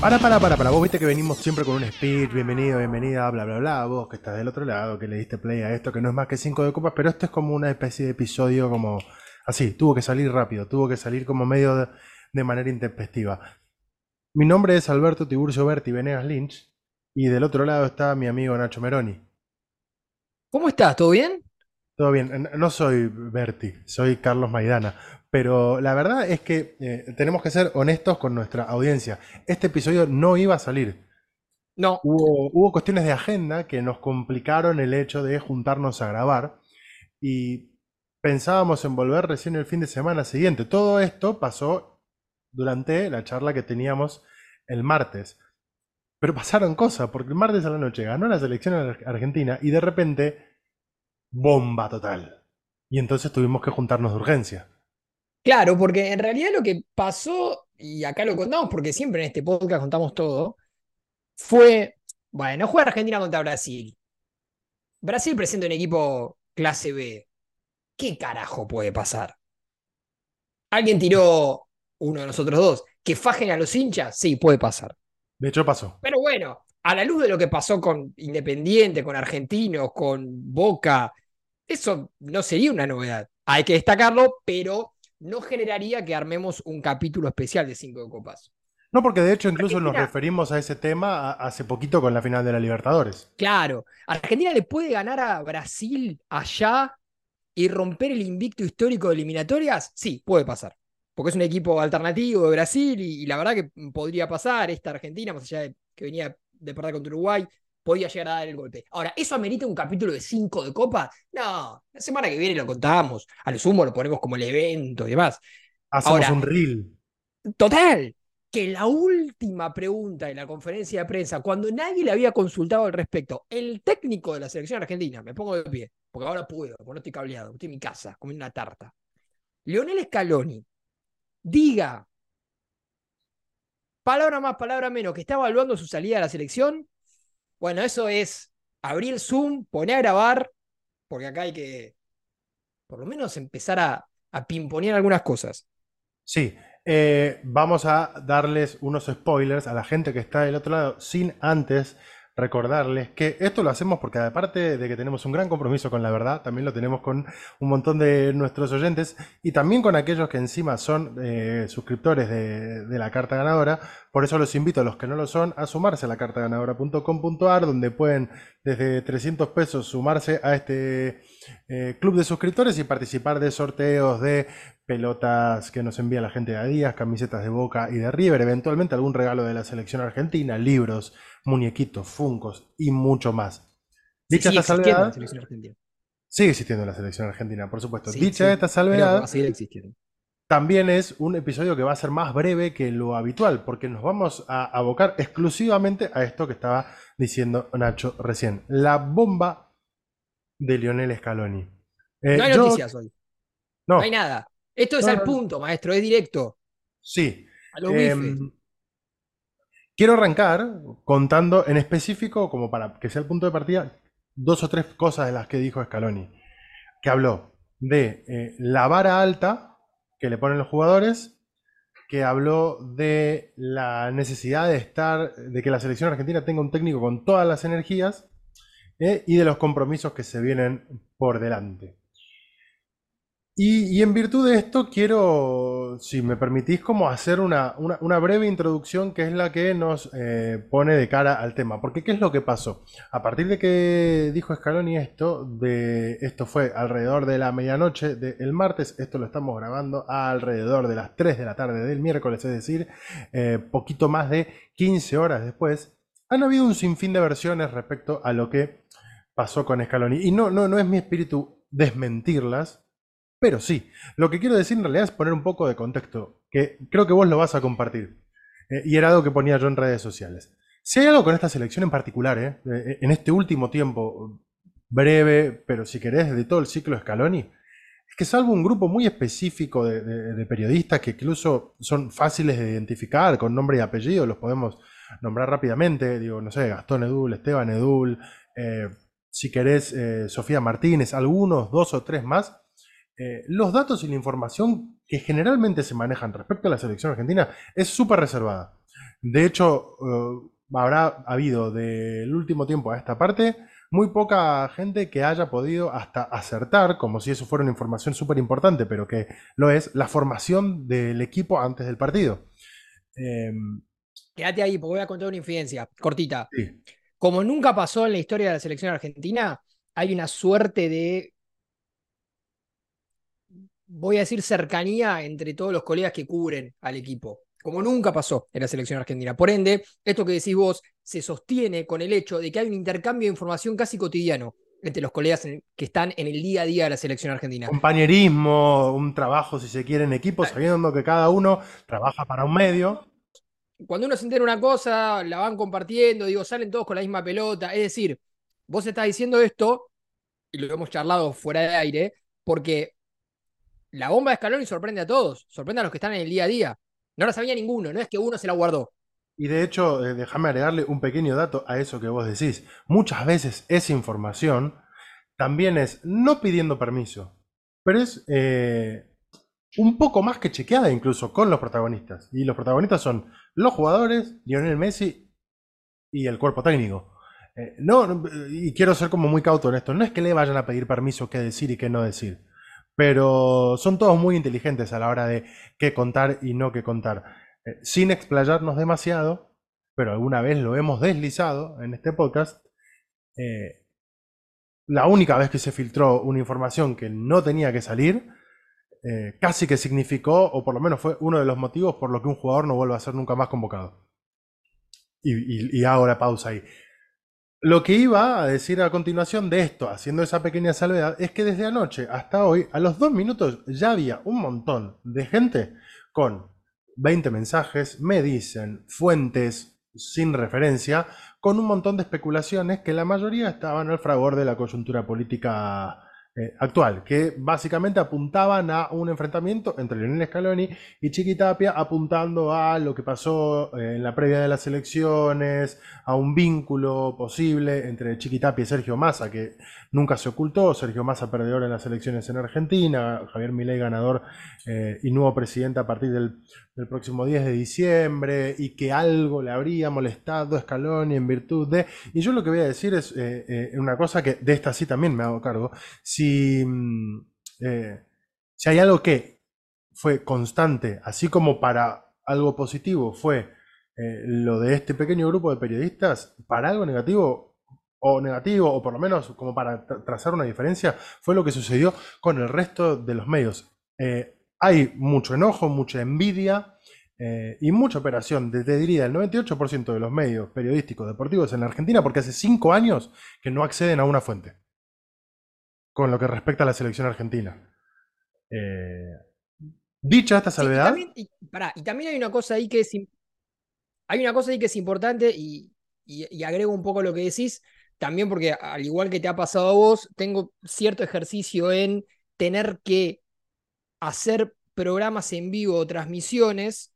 Para, para, para, para. Vos viste que venimos siempre con un speech, bienvenido, bienvenida, bla, bla, bla. Vos que estás del otro lado, que le diste play a esto, que no es más que cinco de copas, pero esto es como una especie de episodio como así, tuvo que salir rápido, tuvo que salir como medio de, de manera intempestiva. Mi nombre es Alberto Tiburcio Berti Venegas Lynch y del otro lado está mi amigo Nacho Meroni. ¿Cómo estás? ¿Todo bien? Todo bien, no soy Berti, soy Carlos Maidana, pero la verdad es que eh, tenemos que ser honestos con nuestra audiencia. Este episodio no iba a salir. No. Hubo, hubo cuestiones de agenda que nos complicaron el hecho de juntarnos a grabar y pensábamos en volver recién el fin de semana siguiente. Todo esto pasó durante la charla que teníamos el martes. Pero pasaron cosas, porque el martes a la noche ganó la selección ar- argentina y de repente, bomba total. Y entonces tuvimos que juntarnos de urgencia. Claro, porque en realidad lo que pasó, y acá lo contamos porque siempre en este podcast contamos todo, fue, bueno, juega Argentina contra Brasil. Brasil presenta un equipo clase B. ¿Qué carajo puede pasar? ¿Alguien tiró, uno de nosotros dos, que fajen a los hinchas? Sí, puede pasar. De hecho, pasó. Pero bueno, a la luz de lo que pasó con Independiente, con Argentinos, con Boca, eso no sería una novedad. Hay que destacarlo, pero no generaría que armemos un capítulo especial de Cinco de Copas. No, porque de hecho incluso nos referimos a ese tema hace poquito con la final de la Libertadores. Claro, Argentina le puede ganar a Brasil allá y romper el invicto histórico de eliminatorias. Sí, puede pasar. Porque es un equipo alternativo de Brasil y, y la verdad que podría pasar. Esta Argentina, más allá de que venía de perder contra Uruguay, podía llegar a dar el golpe. Ahora, ¿eso amerita un capítulo de 5 de Copa? No, la semana que viene lo contamos. A lo sumo lo ponemos como el evento y demás. Hacemos Ahora- un reel. Total, que la última pregunta de la conferencia de prensa, cuando nadie le había consultado al respecto, el técnico de la selección argentina, me pongo de pie, porque ahora puedo, porque no estoy cableado, estoy en mi casa, comiendo una tarta. Leonel Scaloni, diga, palabra más, palabra menos, que está evaluando su salida a la selección, bueno, eso es abrir Zoom, poner a grabar, porque acá hay que, por lo menos, empezar a, a pimponear algunas cosas. Sí, eh, vamos a darles unos spoilers a la gente que está del otro lado, sin antes recordarles que esto lo hacemos porque aparte de que tenemos un gran compromiso con la verdad, también lo tenemos con un montón de nuestros oyentes y también con aquellos que encima son eh, suscriptores de, la carta ganadora. Por eso los invito a los que no lo son a sumarse a la cartaganadora.com.ar donde pueden desde 300 pesos sumarse a este eh, club de suscriptores y participar de sorteos de pelotas que nos envía la gente de Adidas, camisetas de Boca y de River, eventualmente algún regalo de la selección argentina, libros, muñequitos, funcos y mucho más. Dicha Sigue esta salvedad, la selección argentina. sigue existiendo la selección argentina, por supuesto. Sí, Dicha sí, esta salvedad, también es un episodio que va a ser más breve que lo habitual, porque nos vamos a abocar exclusivamente a esto que estaba diciendo Nacho recién, la bomba de Lionel Scaloni. Eh, No hay yo- noticias hoy. no, No hay nada. Esto es No, al punto, maestro. Es directo. sí. A los bifes. Quiero arrancar contando en específico, como para que sea el punto de partida, dos o tres cosas de las que dijo Scaloni. Que habló de eh, la vara alta que le ponen los jugadores, que habló de la necesidad de estar, de que la selección argentina tenga un técnico con todas las energías eh, y de los compromisos que se vienen por delante. Y, en virtud de esto quiero, si me permitís, como hacer una, una- una breve introducción que es la que nos eh, pone de cara al tema. Porque ¿qué es lo que pasó? A partir de que dijo Scaloni esto, de, esto fue alrededor de la medianoche del martes, esto lo estamos grabando alrededor de las 3 de la tarde del miércoles, es decir, eh, poquito más de 15 horas después, han habido un sinfín de versiones respecto a lo que pasó con Scaloni. Y no, no, no es mi espíritu desmentirlas, pero sí, lo que quiero decir en realidad es poner un poco de contexto, que creo que vos lo vas a compartir. Eh, y era algo que ponía yo en redes sociales. Si hay algo con esta selección en particular, eh, eh, en este último tiempo, breve, pero si querés, de todo el ciclo Scaloni, es que salvo un grupo muy específico de, de- periodistas que incluso son fáciles de identificar con nombre y apellido, los podemos nombrar rápidamente, digo, no sé, Gastón Edul, Esteban Edul, eh, si querés, Sofía Martínez, algunos, dos o tres más, eh, los datos y la información que generalmente se manejan respecto a la selección argentina es súper reservada. De hecho, eh, habrá habido del último tiempo a esta parte muy poca gente que haya podido hasta acertar, como si eso fuera una información súper importante, pero que lo es, la formación del equipo antes del partido. Em, Quédate ahí, porque voy a contar una infidencia cortita. sí, Como nunca pasó en la historia de la selección argentina, hay una suerte de, voy a decir, cercanía entre todos los colegas que cubren al equipo. Como nunca pasó en la selección argentina. Por ende, esto que decís vos se sostiene con el hecho de que hay un intercambio de información casi cotidiano entre los colegas en- que están en el día a día de la selección argentina. compañerismo, un trabajo, si se quiere, en equipo, sabiendo que cada uno trabaja para un medio. cuando uno se entera una cosa, la van compartiendo, digo, salen todos con la misma pelota. Es decir, vos estás diciendo esto, y lo hemos charlado fuera de aire, porque la bomba de Scaloni sorprende a todos, sorprende a los que están en el día a día. No la sabía ninguno, no es que uno se la guardó. Y de hecho, eh, déjame agregarle un pequeño dato a eso que vos decís. Muchas veces esa información también es no pidiendo permiso, pero es eh, un poco más que chequeada incluso con los protagonistas. Y los protagonistas son los jugadores, Lionel Messi y el cuerpo técnico. Eh, no, y quiero ser como muy cauto en esto, no es que le vayan a pedir permiso qué decir y qué no decir, pero son todos muy inteligentes a la hora de qué contar y no qué contar. Eh, sin explayarnos demasiado, pero alguna vez lo hemos deslizado en este podcast, eh, la única vez que se filtró una información que no tenía que salir, eh, casi que significó, o por lo menos fue uno de los motivos por lo que un jugador no vuelve a ser nunca más convocado. Y, y- y hago la pausa ahí. Lo que iba a decir a continuación de esto, haciendo esa pequeña salvedad, es que desde anoche hasta hoy, a los dos minutos, ya había un montón de gente con 20 mensajes, me dicen, fuentes sin referencia, con un montón de especulaciones que la mayoría estaban al fragor de la coyuntura política eh, actual, que básicamente apuntaban a un enfrentamiento entre Lionel Scaloni y Chiqui Tapia, apuntando a lo que pasó eh, en la previa de las elecciones, a un vínculo posible entre Chiqui Tapia y Sergio Massa, que nunca se ocultó, Sergio Massa perdedor en las elecciones en Argentina, Javier Milei ganador eh, y nuevo presidente a partir del, próximo 10 de diciembre, y que algo le habría molestado a Scaloni en virtud de... Y yo lo que voy a decir es una cosa que de esta sí también me hago cargo, mm, eh, si hay algo que fue constante, así como para algo positivo fue eh, lo de este pequeño grupo de periodistas, para algo negativo o negativo, o por lo menos como para tra- trazar una diferencia, fue lo que sucedió con el resto de los medios. Eh, hay mucho enojo, mucha envidia y mucha operación, te diría el 98% de los medios periodísticos deportivos en la Argentina, porque hace cinco años que no acceden a una fuente con lo que respecta a la selección argentina. Eh, dicha esta Sí, y salvedad, también, y, pará, y también hay una cosa ahí que es, hay una cosa ahí que es importante y, y- y agrego un poco lo que decís, también porque al igual que te ha pasado a vos, tengo cierto ejercicio en tener que hacer programas en vivo o transmisiones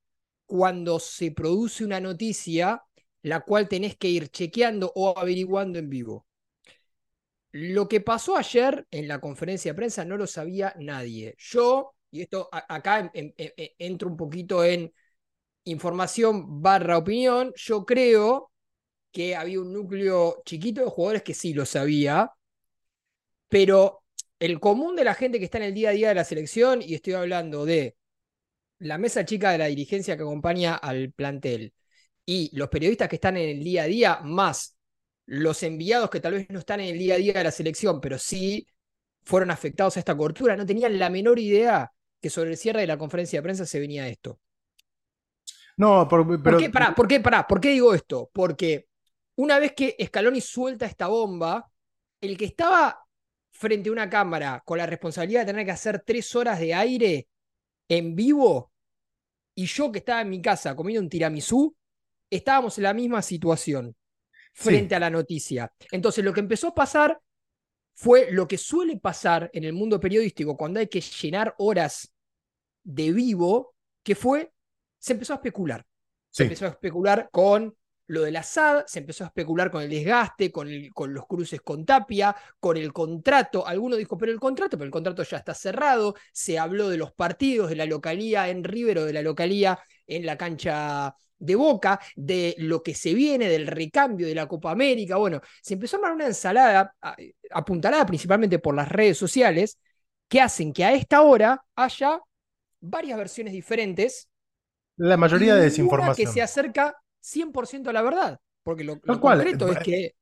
cuando se produce una noticia la cual tenés que ir chequeando o averiguando en vivo. Lo que pasó ayer en la conferencia de prensa no lo sabía nadie. Yo, y esto acá en- entro un poquito en información barra opinión, yo creo que había un núcleo chiquito de jugadores que sí lo sabía, pero el común de la gente que está en el día a día de la selección, y estoy hablando de la mesa chica de la dirigencia que acompaña al plantel y los periodistas que están en el día a día, más los enviados que tal vez no están en el día a día de la selección, pero sí fueron afectados a esta cobertura, no tenían la menor idea que sobre el cierre de la conferencia de prensa se venía esto. no, por- ¿Por pero qué? Pará, ¿por qué? Pará, ¿por qué digo esto? Porque una vez que Scaloni suelta esta bomba, el que estaba frente a una cámara con la responsabilidad de tener que hacer tres horas de aire en vivo, y yo que estaba en mi casa comiendo un tiramisú, estábamos en la misma situación frente Sí. a la noticia. Entonces, lo que empezó a pasar fue lo que suele pasar en el mundo periodístico cuando hay que llenar horas de vivo, que fue, se empezó a especular. Se Sí. empezó a especular con lo del Assad, se empezó a especular con el desgaste, con, el- con los cruces con Tapia, con el contrato. Alguno dijo, pero el contrato, pero el contrato ya está cerrado. Se habló de los partidos, de la localía en River o de la localía en la cancha de Boca, de lo que se viene, del recambio de la Copa América. Bueno, se empezó a armar una ensalada apuntalada principalmente por las redes sociales que hacen que a esta hora haya varias versiones diferentes. La mayoría de desinformación. que se acerca 100% a la verdad. Porque lo, concreto es que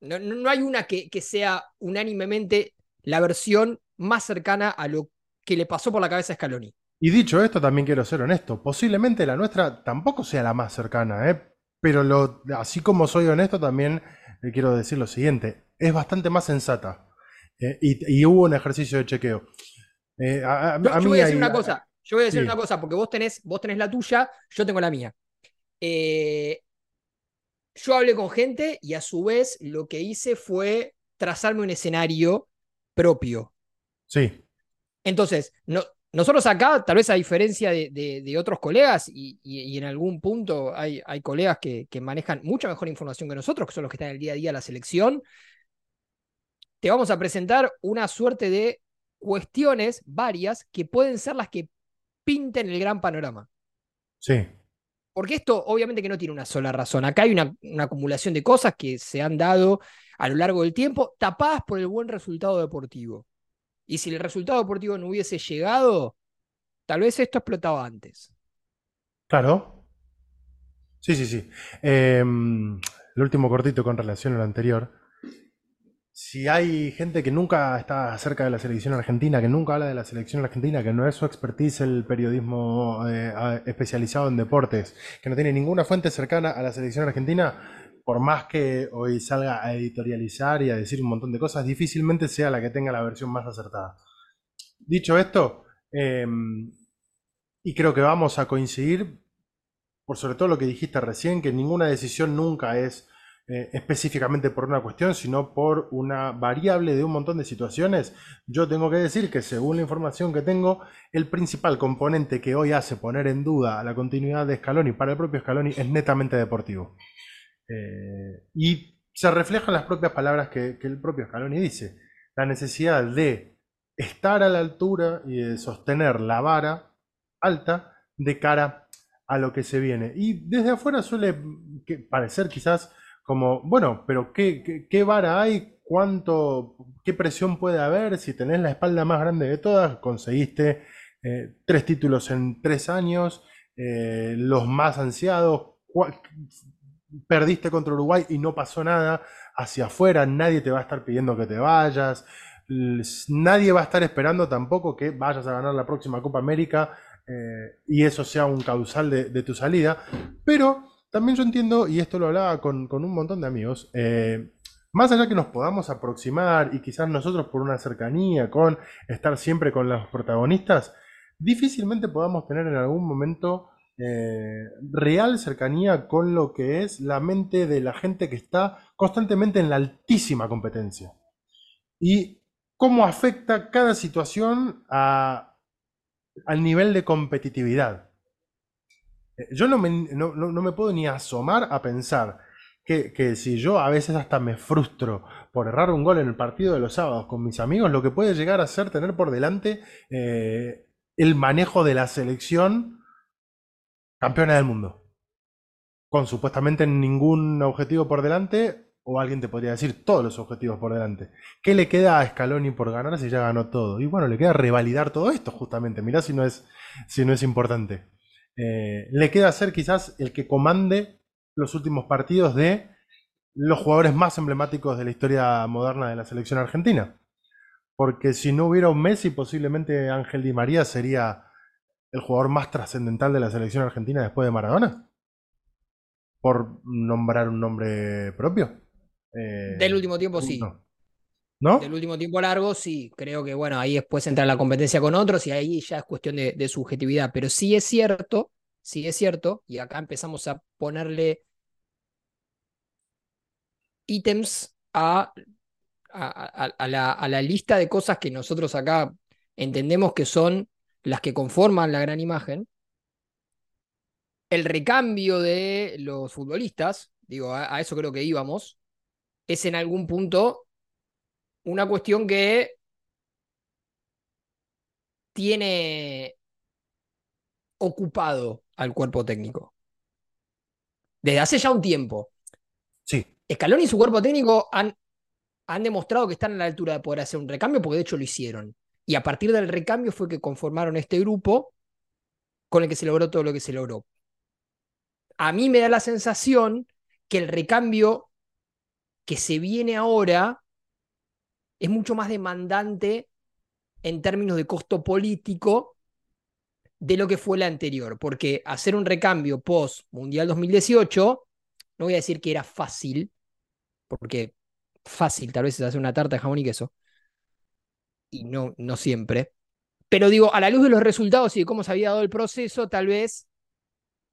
no, hay una que, que, sea unánimemente la versión más cercana a lo que le pasó por la cabeza a Scaloni. Y dicho esto, también quiero ser honesto. Posiblemente la nuestra tampoco sea la más cercana, ¿eh? pero lo, así como soy honesto, también le quiero decir lo siguiente. Es bastante más sensata. ¿eh? y, hubo un ejercicio de chequeo. Eh, yo, voy a decir una cosa. Yo voy a decir una cosa, porque vos tenés, vos tenés la tuya, yo tengo la mía. Eh, yo hablé con gente y a su vez lo que hice fue trazarme un escenario propio. Sí. Entonces, no, nosotros acá, tal vez a diferencia de, otros colegas, y, en algún punto hay, hay colegas que, manejan mucha mejor información que nosotros, que son los que están en el día a día de la selección, te vamos a presentar una suerte de cuestiones varias que pueden ser las que pinten el gran panorama. Sí. Porque esto obviamente que no tiene una sola razón. Acá hay una, acumulación de cosas que se han dado a lo largo del tiempo, tapadas por el buen resultado deportivo. Y si el resultado deportivo no hubiese llegado, tal vez esto explotaba antes. Claro. Sí, sí, sí. Em, el último cortito con relación al anterior. Si hay gente que nunca está cerca de la selección argentina, que nunca habla de la selección argentina, que no es su expertise el periodismo eh, especializado en deportes, que no tiene ninguna fuente cercana a la selección argentina, por más que hoy salga a editorializar y a decir un montón de cosas, difícilmente sea la que tenga la versión más acertada. Dicho esto, em, y creo que vamos a coincidir, por sobre todo lo que dijiste recién, que ninguna decisión nunca es eh, específicamente por una cuestión, sino por una variable de un montón de situaciones, yo tengo que decir que según la información que tengo, el principal componente que hoy hace poner en duda la continuidad de Scaloni para el propio Scaloni es netamente deportivo. Eh, y se refleja en las propias palabras que, que el propio Scaloni dice, la necesidad de estar a la altura y de sostener la vara alta de cara a lo que se viene. Y desde afuera suele parecer quizás como, bueno, pero ¿qué, qué, vara hay? ¿Cuánto, qué presión puede haber? Si tenés la espalda más grande de todas, conseguiste eh, tres títulos en tres años, eh, los más ansiados, perdiste contra Uruguay y no pasó nada, hacia afuera nadie te va a estar pidiendo que te vayas, nadie va a estar esperando tampoco que vayas a ganar la próxima Copa América eh, y eso sea un causal de tu salida, pero también yo entiendo, y esto lo hablaba con, un montón de amigos, eh, más allá que nos podamos aproximar y quizás nosotros por una cercanía con estar siempre con los protagonistas, difícilmente podamos tener en algún momento eh, real cercanía con lo que es la mente de la gente que está constantemente en la altísima competencia. Y cómo afecta cada situación al nivel de competitividad. Yo no me, puedo ni asomar a pensar que, si yo a veces hasta me frustro por errar un gol en el partido de los sábados con mis amigos, lo que puede llegar a ser tener por delante eh, el manejo de la selección campeona del mundo. Con supuestamente ningún objetivo por delante, o alguien te podría decir todos los objetivos por delante. ¿Qué le queda a Scaloni por ganar si ya ganó todo? Y bueno, le queda revalidar todo esto justamente. Mirá si no es, si no es importante. Eh, le queda ser quizás el que comande los últimos partidos de los jugadores más emblemáticos de la historia moderna de la selección argentina. Porque si no hubiera un Messi, posiblemente Ángel Di María sería el jugador más trascendental de la selección argentina después de Maradona. Por nombrar un nombre propio. Eh, Del último tiempo sí. No. Del último tiempo largo, sí. Creo que, bueno, ahí después entra la competencia con otros y ahí ya es cuestión de, subjetividad. Pero sí es cierto, sí es cierto, y acá empezamos a ponerle ítems a, a, la, a la lista de cosas que nosotros acá entendemos que son las que conforman la gran imagen. El recambio de los futbolistas, digo, a, eso creo que íbamos, es en algún punto una cuestión que tiene ocupado al cuerpo técnico. Desde hace ya un tiempo. Sí. Scaloni y su cuerpo técnico han, han demostrado que están a la altura de poder hacer un recambio, porque de hecho lo hicieron. Y a partir del recambio fue que conformaron este grupo con el que se logró todo lo que se logró. A mí me da la sensación que el recambio que se viene ahora es mucho más demandante en términos de costo político de lo que fue la anterior, porque hacer un recambio post Mundial 2018, no voy a decir que era fácil, porque fácil tal vez es hacer una tarta de jamón y queso, y no, no siempre, pero digo, a la luz de los resultados y de cómo se había dado el proceso, tal vez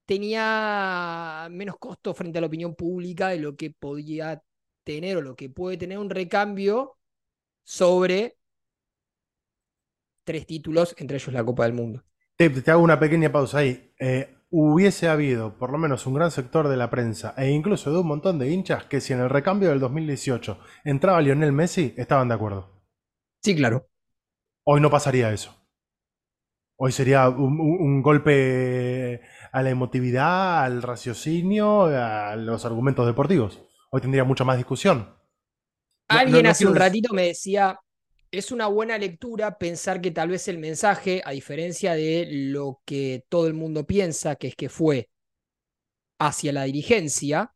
tenía menos costo frente a la opinión pública de lo que podía tener o lo que puede tener un recambio sobre tres títulos, entre ellos la Copa del Mundo. Te, te hago una pequeña pausa ahí. Eh, hubiese habido por lo menos un gran sector de la prensa e incluso de un montón de hinchas que si en el recambio del 2018 entraba Lionel Messi, estaban de acuerdo. Sí, claro. Hoy no pasaría eso. Hoy sería un, golpe a la emotividad, al raciocinio, a los argumentos deportivos. Hoy tendría mucha más discusión. Alguien no hace un ratito me decía, es una buena lectura pensar que tal vez el mensaje, a diferencia de lo que todo el mundo piensa, que es que fue hacia la dirigencia,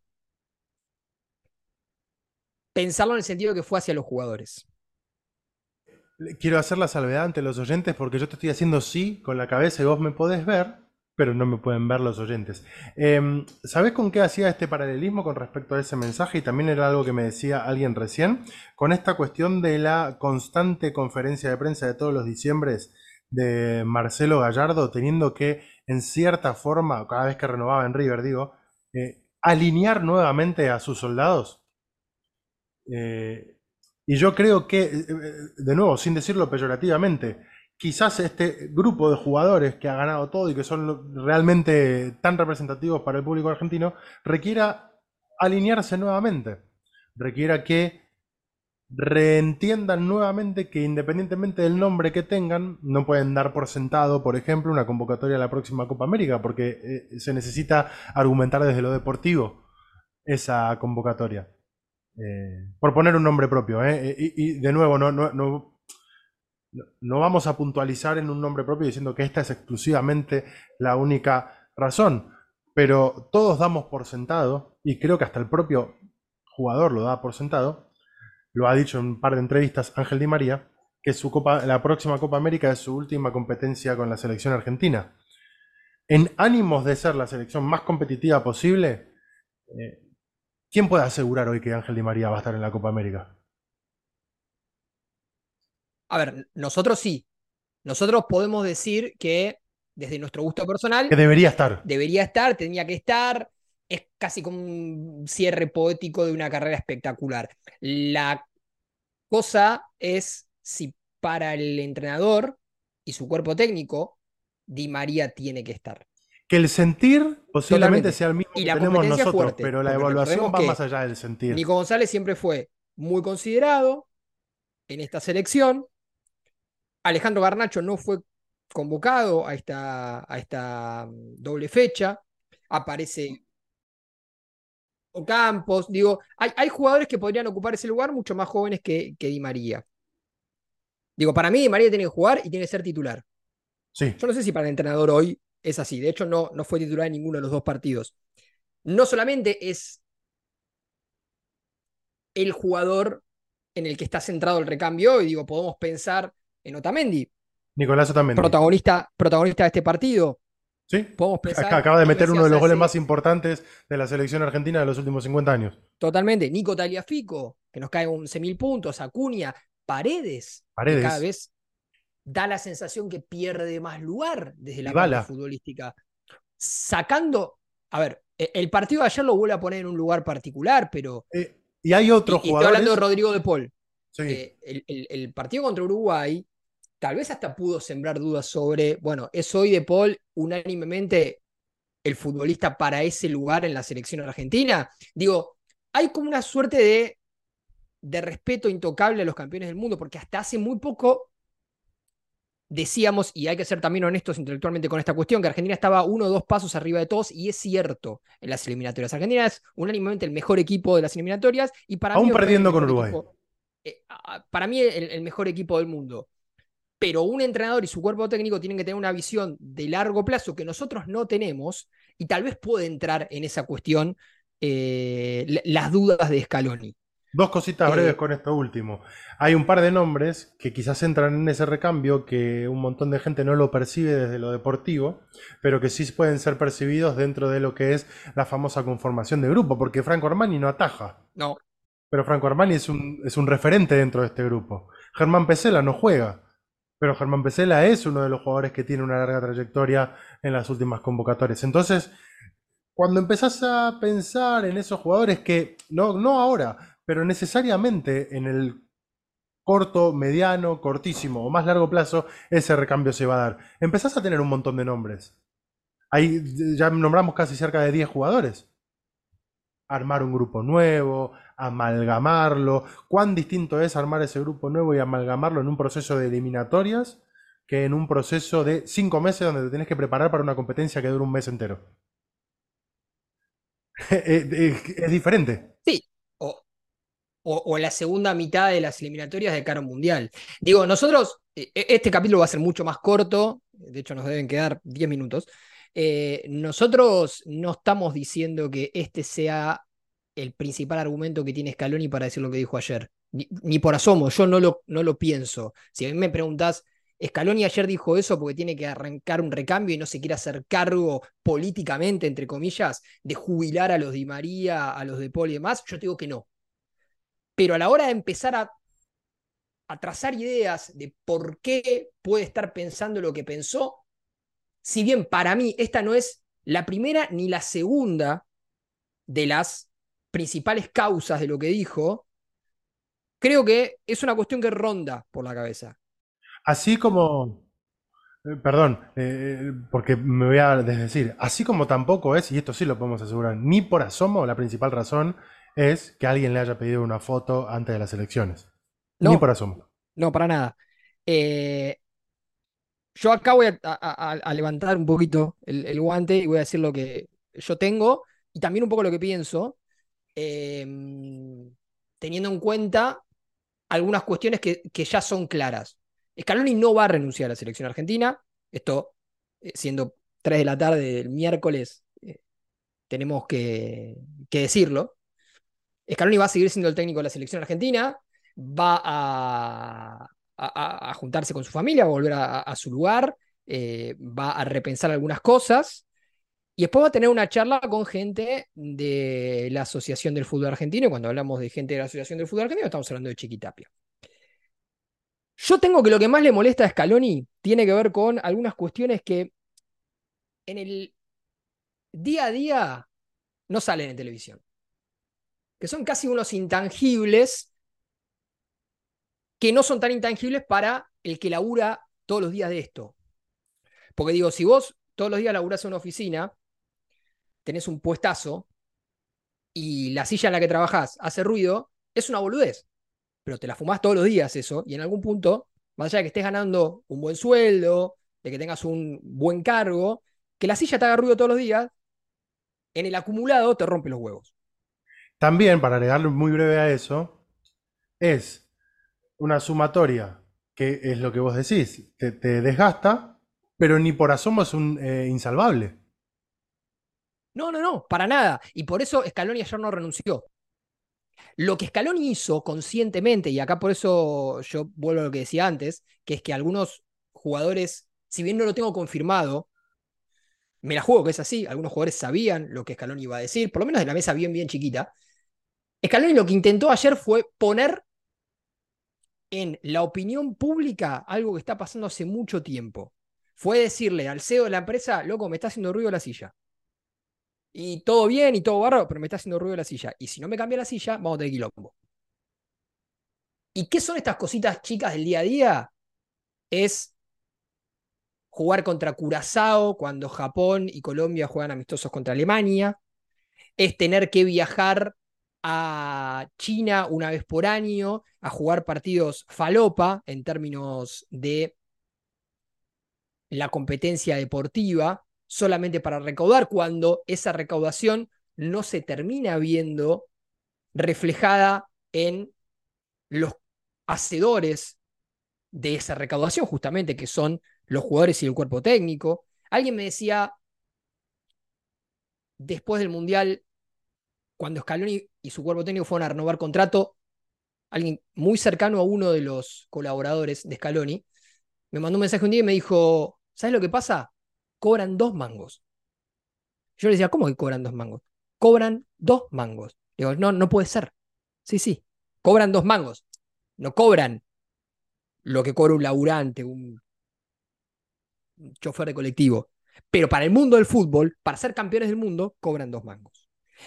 pensarlo en el sentido que fue hacia los jugadores. Quiero hacer la salvedad ante los oyentes porque yo te estoy haciendo sí con la cabeza y vos me podés ver, pero no me pueden ver los oyentes. Eh, ¿Sabés con qué hacía este paralelismo con respecto a ese mensaje? Y también era algo que me decía alguien recién, con esta cuestión de la constante conferencia de prensa de todos los diciembres de Marcelo Gallardo, teniendo que, en cierta forma, cada vez que renovaba en River, digo, eh, alinear nuevamente a sus soldados. Eh, y yo creo que, eh, eh, de nuevo, sin decirlo peyorativamente, quizás este grupo de jugadores que ha ganado todo y que son realmente tan representativos para el público argentino, requiera alinearse nuevamente. Requiera que reentiendan nuevamente que independientemente del nombre que tengan, no pueden dar por sentado, por ejemplo, una convocatoria a la próxima Copa América, porque eh, se necesita argumentar desde lo deportivo esa convocatoria. Eh, por poner un nombre propio, ¿eh? Y, y de nuevo, no, no, no, no- vamos a puntualizar en un nombre propio diciendo que esta es exclusivamente la única razón, pero todos damos por sentado, y creo que hasta el propio jugador lo da por sentado, lo ha dicho en un par de entrevistas Ángel Di María, que su Copa, la próxima Copa América es su última competencia con la selección argentina. En ánimos de ser la selección más competitiva posible, eh, ¿quién puede asegurar hoy que Ángel Di María va a estar en la Copa América? A ver, nosotros sí. Nosotros podemos decir que desde nuestro gusto personal Que debería estar. debería estar, tenía que estar. Es casi como un cierre poético de una carrera espectacular. La cosa es si para el entrenador y su cuerpo técnico, Di María tiene que estar. Que el sentir posiblemente Totalmente. sea el mismo Y que tenemos nosotros, fuerte, pero la evaluación va más allá del sentir. Nico González siempre fue muy considerado en esta selección. Alejandro Garnacho no fue convocado a esta, a esta mm, doble fecha. Aparece Campos. Digo, hay, hay jugadores que podrían ocupar ese lugar mucho más jóvenes que, que Di María. Digo, para mí Di María tiene que jugar y tiene que ser titular. Sí, Yo no sé si para el entrenador hoy es así. De hecho, no, no fue titular en ninguno de los dos partidos. No solamente es el jugador en el que está centrado el recambio, y digo, podemos pensar en Otamendi, Nicolás también. protagonista, protagonista de este partido. Sí, Podemos pensar. acá acaba de meter uno de los goles más importantes de la selección argentina de los últimos 50 años. Totalmente. Nico Taliafico, que nos cae 11.000 puntos. Acuña, Paredes, que Paredes. cada vez da la sensación que pierde más lugar desde la Dybala. parte futbolística. Sacando, a ver, e- el partido de ayer lo vuelve a poner en un lugar particular, pero. Eh, y hay estoy jugadores. hablando de Rodrigo de Paul. Sí, Eh, el, el- el partido contra Uruguay tal vez hasta pudo sembrar dudas sobre, bueno, ¿es hoy de Paul unánimemente el futbolista para ese lugar en la selección argentina? Digo, hay como una suerte de, de respeto intocable a los campeones del mundo, porque hasta hace muy poco decíamos, y hay que ser también honestos intelectualmente con esta cuestión, que Argentina estaba uno o dos pasos arriba de todos, y es cierto en las eliminatorias. Argentina es unánimemente el mejor equipo de las eliminatorias, y para Aún mí. perdiendo con Uruguay. Eh, para mí, el, el, mejor equipo del mundo. Pero un entrenador y su cuerpo técnico tienen que tener una visión de largo plazo que nosotros no tenemos, y tal vez puede entrar en esa cuestión eh, las dudas de Scaloni. Dos cositas Eh, breves con esto último. Hay un par de nombres que quizás entran en ese recambio que un montón de gente no lo percibe desde lo deportivo, pero que sí pueden ser percibidos dentro de lo que es la famosa conformación de grupo, porque Franco Armani no ataja, No, pero Franco Armani es un, es un referente dentro de este grupo. Germán Pesela no juega, pero Germán Pesela es uno de los jugadores que tiene una larga trayectoria en las últimas convocatorias. Entonces, cuando empezás a pensar en esos jugadores que, no, no ahora, pero necesariamente en el corto, mediano, cortísimo o más largo plazo, ese recambio se va a dar. Empezás a tener un montón de nombres. Ahí ya nombramos casi cerca de 10 jugadores. Armar un grupo nuevo, amalgamarlo. ¿Cuán distinto es armar ese grupo nuevo y amalgamarlo en un proceso de eliminatorias que en un proceso de 5 meses donde te tenés que preparar para una competencia que dura un mes entero? es, es diferente. sí. O, la segunda mitad de las eliminatorias de cara mundial. Digo, nosotros, este capítulo va a ser mucho más corto, de hecho nos deben quedar 10 minutos. Eh, nosotros no estamos diciendo que este sea el principal argumento que tiene Scaloni para decir lo que dijo ayer. Ni, por asomo, yo no lo, no lo pienso. Si a mí me preguntás, Scaloni ayer dijo eso porque tiene que arrancar un recambio y no se quiere hacer cargo políticamente, entre comillas, de jubilar a los Di María, a los de Paul y demás, yo te digo que no. Pero a la hora de empezar a, a trazar ideas de por qué puede estar pensando lo que pensó, si bien para mí esta no es la primera ni la segunda de las principales causas de lo que dijo, creo que es una cuestión que ronda por la cabeza. Así como, eh, perdón, eh, porque me voy a desdecir, así como tampoco es, y esto sí lo podemos asegurar, ni por asomo la principal razón es que alguien le haya pedido una foto antes de las elecciones. No, ni por asomo. No, para nada. Eh, yo acá voy a, a, a, levantar un poquito el, el, guante y voy a decir lo que yo tengo y también un poco lo que pienso, eh, teniendo en cuenta algunas cuestiones que, que, ya son claras. Scaloni no va a renunciar a la selección argentina, esto eh, siendo 3 de la tarde del miércoles, eh, tenemos que, que, decirlo. Scaloni va a seguir siendo el técnico de la selección argentina, va a, juntarse con su familia, va a volver a, a su lugar, eh, va a repensar algunas cosas y después va a tener una charla con gente de la Asociación del Fútbol Argentino. Y cuando hablamos de gente de la Asociación del Fútbol Argentino, estamos hablando de Chiquitapia. Yo tengo que lo que más le molesta a Scaloni tiene que ver con algunas cuestiones que en el día a día no salen en televisión. Que son casi unos intangibles que no son tan intangibles para el que labura todos los días de esto. Porque digo, si vos todos los días laburás en una oficina, tenés un puestazo y la silla en la que trabajás hace ruido, es una boludez. Pero te la fumás todos los días eso, y en algún punto, más allá de que estés ganando un buen sueldo, de que tengas un buen cargo, que la silla te haga ruido todos los días, en el acumulado te rompe los huevos. También, para agregarle muy breve a eso, es una sumatoria, que es lo que vos decís, te, desgasta, pero ni por asomo es un eh, insalvable. No, no, no, para nada. Y por eso Scaloni ayer no renunció. Lo que Scaloni hizo conscientemente, y acá por eso yo vuelvo a lo que decía antes, que es que algunos jugadores, si bien no lo tengo confirmado, me la juego que es así, algunos jugadores sabían lo que Scaloni iba a decir, por lo menos de la mesa bien, bien chiquita. Scaloni lo que intentó ayer fue poner en la opinión pública algo que está pasando hace mucho tiempo. Fue decirle al CEO de la empresa, loco, me está haciendo ruido la silla. Y todo bien y todo barro, pero me está haciendo ruido la silla. Y si no me cambia la silla, vamos a tener quilombo. ¿Y qué son estas cositas chicas del día a día? Es jugar contra Curazao cuando Japón y Colombia juegan amistosos contra Alemania. Es tener que viajar a China una vez por año a jugar partidos falopa en términos de la competencia deportiva solamente para recaudar cuando esa recaudación no se termina viendo reflejada en los hacedores de esa recaudación, justamente, que son los jugadores y el cuerpo técnico. Alguien me decía, después del Mundial, cuando Scaloni y su cuerpo técnico fueron a renovar contrato, alguien muy cercano a uno de los colaboradores de Scaloni, me mandó un mensaje un día y me dijo, ¿sabes lo que pasa? Cobran dos mangos. Yo le decía, ¿cómo que cobran dos mangos? Cobran dos mangos. Digo, no, no puede ser. Sí, sí, cobran dos mangos. No cobran lo que cobra un laburante, un chofer de colectivo. Pero para el mundo del fútbol, para ser campeones del mundo, cobran dos mangos.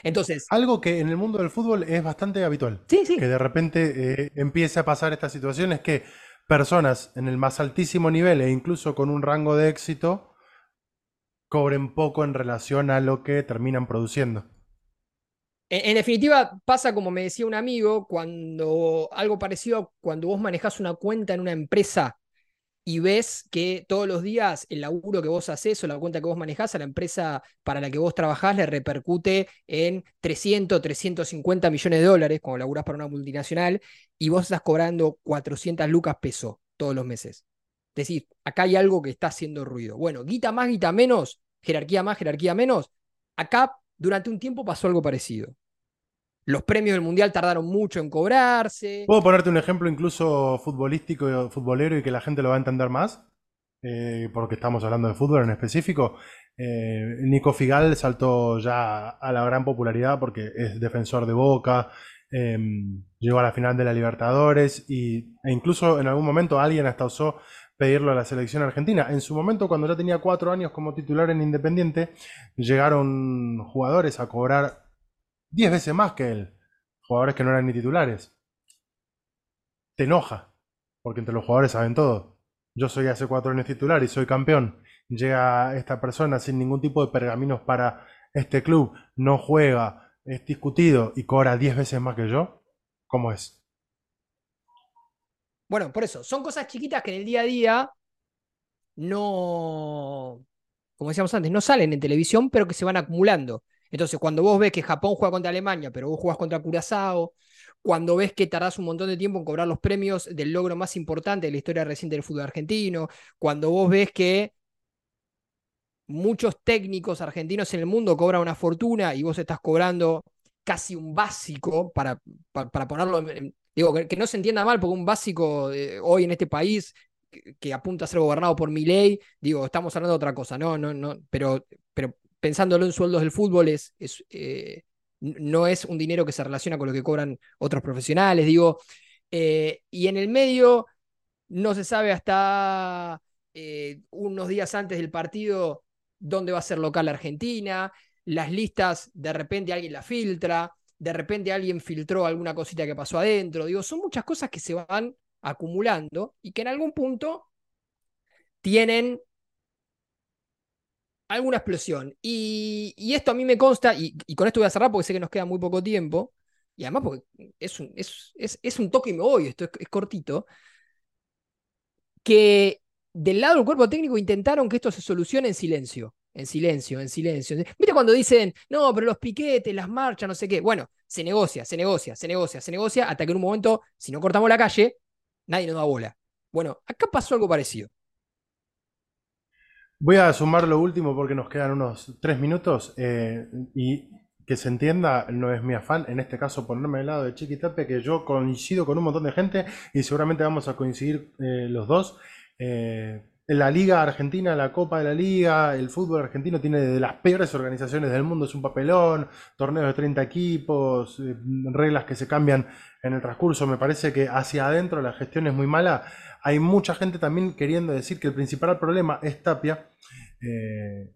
Entonces. Algo que en el mundo del fútbol es bastante habitual. Sí, sí. Que de repente eh, empiece a pasar esta situación es que personas en el más altísimo nivel e incluso con un rango de éxito cobren poco en relación a lo que terminan produciendo. En, definitiva, pasa como me decía un amigo, cuando algo parecido cuando vos manejás una cuenta en una empresa y ves que todos los días el laburo que vos haces o la cuenta que vos manejás a la empresa para la que vos trabajás le repercute en 300, 350 millones de dólares cuando laburás para una multinacional y vos estás cobrando 400 lucas peso todos los meses. Es decir, acá hay algo que está haciendo ruido. Bueno, guita más, guita menos, jerarquía más, jerarquía menos. Acá durante un tiempo pasó algo parecido. Los premios del Mundial tardaron mucho en cobrarse. ¿Puedo ponerte un ejemplo incluso futbolístico, futbolero y que la gente lo va a entender más? Eh, porque estamos hablando de fútbol en específico. Eh, Nico Figal saltó ya a la gran popularidad porque es defensor de Boca, em, llegó a la final de la Libertadores y, e incluso en algún momento alguien hasta osó pedirlo a la selección argentina. En su momento, cuando ya tenía cuatro años como titular en Independiente, llegaron jugadores a cobrar 10 veces más que él. Jugadores que no eran ni titulares. Te enoja, porque entre los jugadores saben todo. Yo soy hace cuatro años titular y soy campeón. Llega esta persona sin ningún tipo de pergaminos para este club, no juega, es discutido y cobra 10 veces más que yo. ¿Cómo es? Bueno, por eso, son cosas chiquitas que en el día a día no, como decíamos antes, no salen en televisión, pero que se van acumulando. Entonces, cuando vos ves que Japón juega contra Alemania, pero vos jugás contra Curazao, cuando ves que tardás un montón de tiempo en cobrar los premios del logro más importante de la historia reciente del fútbol argentino, cuando vos ves que muchos técnicos argentinos en el mundo cobran una fortuna y vos estás cobrando casi un básico para, para, ponerlo, digo, que, no se entienda mal, porque un básico hoy en este país que, apunta a ser gobernado por mi ley, digo, estamos hablando de otra cosa, no, no, no, pero pensándolo en sueldos del fútbol, es, eh, no es un dinero que se relaciona con lo que cobran otros profesionales, digo, eh, y en el medio no se sabe hasta eh, unos días antes del partido dónde va a ser local Argentina, las listas de repente alguien las filtra, de repente alguien filtró alguna cosita que pasó adentro, digo, son muchas cosas que se van acumulando y que en algún punto tienen alguna explosión. Y, esto a mí me consta, y, con esto voy a cerrar porque sé que nos queda muy poco tiempo, y además porque es un, es, toque y me voy, esto es, cortito, que del lado del cuerpo técnico intentaron que esto se solucione en silencio, en silencio, en silencio. ¿Viste cuando dicen, no, pero los piquetes, las marchas, no sé qué? Bueno, se negocia, se negocia, se negocia, se negocia, hasta que en un momento, si no cortamos la calle, nadie nos da bola. Bueno, acá pasó algo parecido. Voy a sumar lo último porque nos quedan unos tres minutos eh, y que se entienda, no es mi afán en este caso ponerme al lado de Chiquitape, que yo coincido con un montón de gente y seguramente vamos a coincidir eh, los dos. Eh, la Liga Argentina, la Copa de la Liga, el fútbol argentino tiene de las peores organizaciones del mundo, es un papelón, torneos de 30 equipos, reglas que se cambian en el transcurso. Me parece que hacia adentro la gestión es muy mala hay mucha gente también queriendo decir que el principal problema es Tapia. Eh,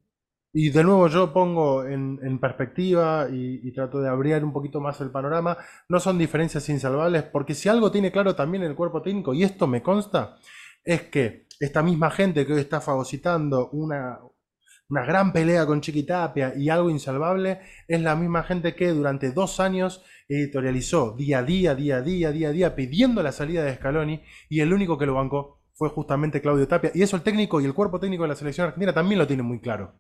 y de nuevo yo pongo en, perspectiva y, trato de abrir un poquito más el panorama. No son diferencias insalvables, porque si algo tiene claro también el cuerpo técnico, y esto me consta, es que esta misma gente que hoy está fagocitando una, una gran pelea con Chiquitapia y algo insalvable, es la misma gente que durante dos años editorializó día a día, día a día, día a día, pidiendo la salida de Scaloni y el único que lo bancó fue justamente Claudio Tapia. Y eso el técnico y el cuerpo técnico de la selección argentina también lo tienen muy claro.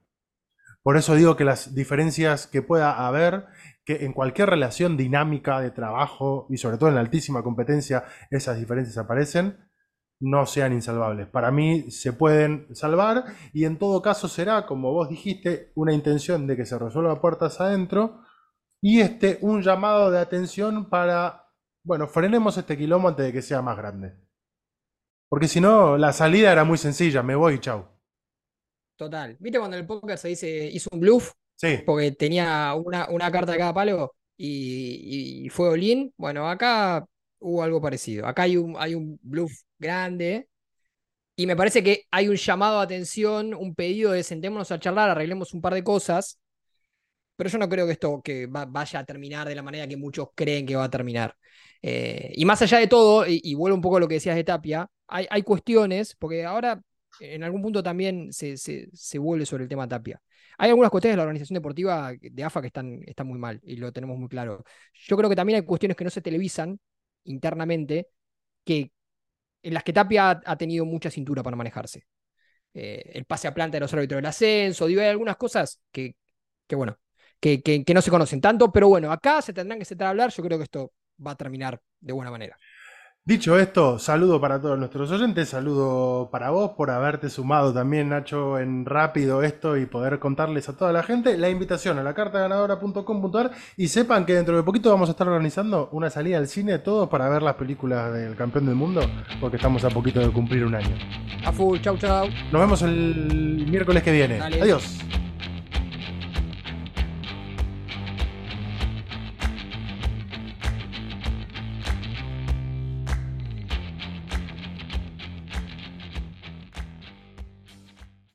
Por eso digo que las diferencias que pueda haber, que en cualquier relación dinámica de trabajo y sobre todo en la altísima competencia, esas diferencias aparecen, no sean insalvables. Para mí se pueden salvar y en todo caso será, como vos dijiste, una intención de que se resuelva puertas adentro y este un llamado de atención para, bueno, frenemos este quilombo antes de que sea más grande. Porque si no, la salida era muy sencilla, me voy y chau. Total. ¿Viste cuando en el póker se dice hizo un bluff? Sí. Porque tenía una, una carta de cada palo y, y fue all Bueno, acá hubo algo parecido. Acá hay un, hay un bluff grande y me parece que hay un llamado a atención, un pedido de sentémonos a charlar, arreglemos un par de cosas pero yo no creo que esto que vaya a terminar de la manera que muchos creen que va a terminar. Eh, y más allá de todo, y, vuelvo un poco a lo que decías de Tapia, hay, hay cuestiones, porque ahora en algún punto también se, se, vuelve sobre el tema Tapia. Hay algunas cuestiones de la organización deportiva de AFA que están, están muy mal, y lo tenemos muy claro. Yo creo que también hay cuestiones que no se televisan internamente, que, en las que Tapia ha, tenido mucha cintura para manejarse. Eh, el pase a planta de los árbitros del ascenso, digo, hay algunas cosas que, que bueno, que, no se conocen tanto, pero bueno, acá se tendrán que sentar a hablar, yo creo que esto va a terminar de buena manera. Dicho esto, saludo para todos nuestros oyentes, saludo para vos por haberte sumado también, Nacho, en rápido esto y poder contarles a toda la gente la invitación a la cartaganadora.com.ar y sepan que dentro de poquito vamos a estar organizando una salida al cine todos para ver las películas del campeón del mundo, porque estamos a poquito de cumplir un año. A full, chau chau. Nos vemos el miércoles que viene. Adiós.